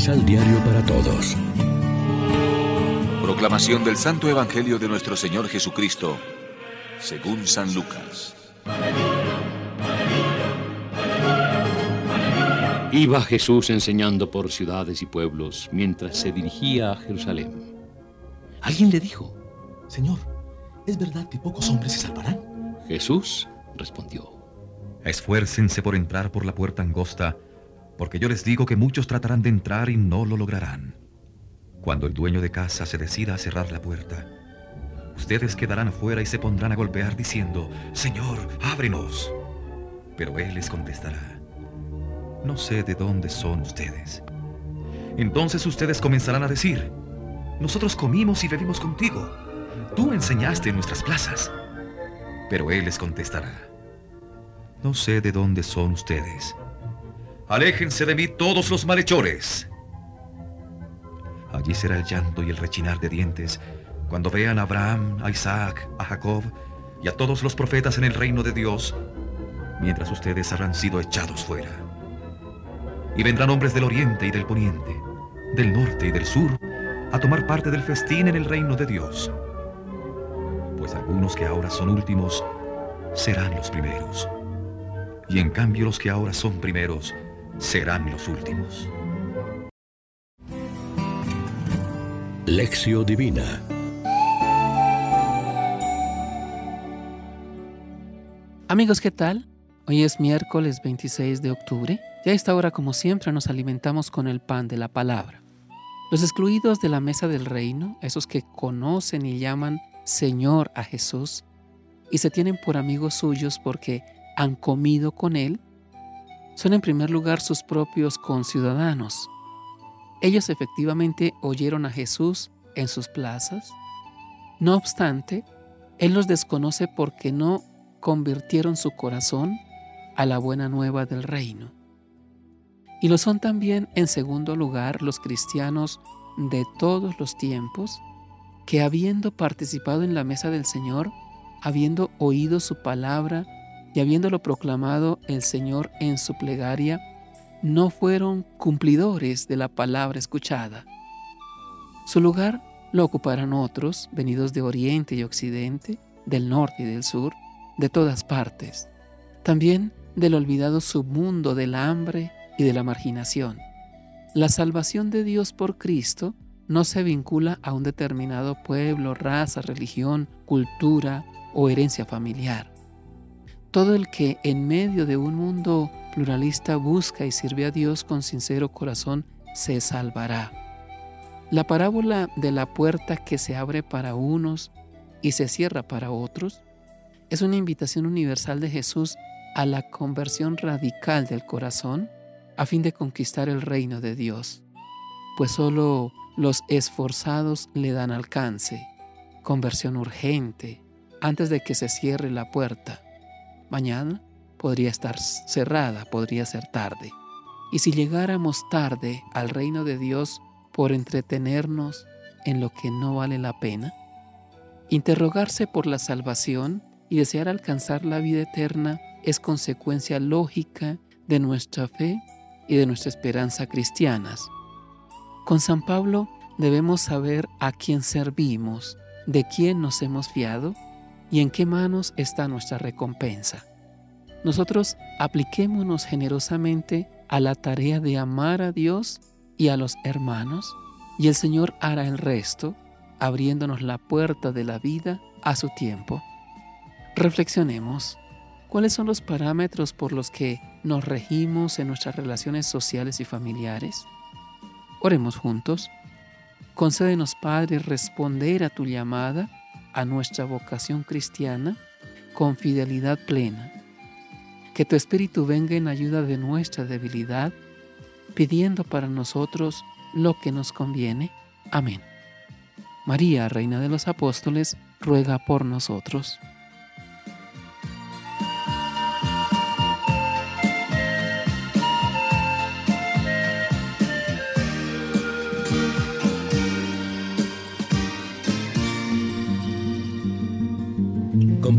Misal Diario para Todos. Proclamación del Santo Evangelio de nuestro Señor Jesucristo, según San Lucas. Iba Jesús enseñando por ciudades y pueblos mientras se dirigía a Jerusalén. Alguien le dijo, Señor, ¿es verdad que pocos hombres se salvarán? Jesús respondió, Esfuércense por entrar por la puerta angosta, porque yo les digo que muchos tratarán de entrar y no lo lograrán. Cuando el dueño de casa se decida a cerrar la puerta, ustedes quedarán afuera y se pondrán a golpear diciendo, Señor, ábrenos. Pero Él les contestará, no sé de dónde son ustedes. Entonces ustedes comenzarán a decir, nosotros comimos y bebimos contigo, tú enseñaste en nuestras plazas. Pero Él les contestará, no sé de dónde son ustedes. Aléjense de mí todos los malhechores. Allí será el llanto y el rechinar de dientes cuando vean a Abraham, a Isaac, a Jacob y a todos los profetas en el reino de Dios, mientras ustedes habrán sido echados fuera. Y vendrán hombres del oriente y del poniente, del norte y del sur, a tomar parte del festín en el reino de Dios. Pues algunos que ahora son últimos serán los primeros. Y en cambio los que ahora son primeros serán los últimos. Lección Divina Amigos, ¿qué tal? Hoy es miércoles 26 de octubre y a esta hora, como siempre, nos alimentamos con el pan de la palabra. Los excluidos de la mesa del reino, esos que conocen y llaman Señor a Jesús y se tienen por amigos suyos porque han comido con Él, son en primer lugar sus propios conciudadanos. Ellos efectivamente oyeron a Jesús en sus plazas. No obstante, Él los desconoce porque no convirtieron su corazón a la buena nueva del reino. Y lo son también, en segundo lugar, los cristianos de todos los tiempos, que habiendo participado en la mesa del Señor, habiendo oído su palabra y habiéndolo proclamado el Señor en su plegaria, no fueron cumplidores de la palabra escuchada. Su lugar lo ocuparán otros, venidos de oriente y occidente, del norte y del sur, de todas partes, también del olvidado submundo del hambre y de la marginación. La salvación de Dios por Cristo no se vincula a un determinado pueblo, raza, religión, cultura o herencia familiar. Todo el que en medio de un mundo pluralista busca y sirve a Dios con sincero corazón se salvará. La parábola de la puerta que se abre para unos y se cierra para otros es una invitación universal de Jesús a la conversión radical del corazón a fin de conquistar el reino de Dios, pues solo los esforzados le dan alcance, conversión urgente, antes de que se cierre la puerta. Mañana podría estar cerrada, podría ser tarde. Y si llegáramos tarde al reino de Dios por entretenernos en lo que no vale la pena, interrogarse por la salvación y desear alcanzar la vida eterna es consecuencia lógica de nuestra fe y de nuestra esperanza cristianas. Con San Pablo debemos saber a quién servimos, de quién nos hemos fiado y en qué manos está nuestra recompensa. Nosotros apliquémonos generosamente a la tarea de amar a Dios y a los hermanos, y el Señor hará el resto, abriéndonos la puerta de la vida a su tiempo. Reflexionemos. ¿Cuáles son los parámetros por los que nos regimos en nuestras relaciones sociales y familiares? Oremos juntos. Concédenos, Padre, responder a tu llamada a nuestra vocación cristiana con fidelidad plena. Que tu Espíritu venga en ayuda de nuestra debilidad, pidiendo para nosotros lo que nos conviene. Amén. María, Reina de los Apóstoles, ruega por nosotros.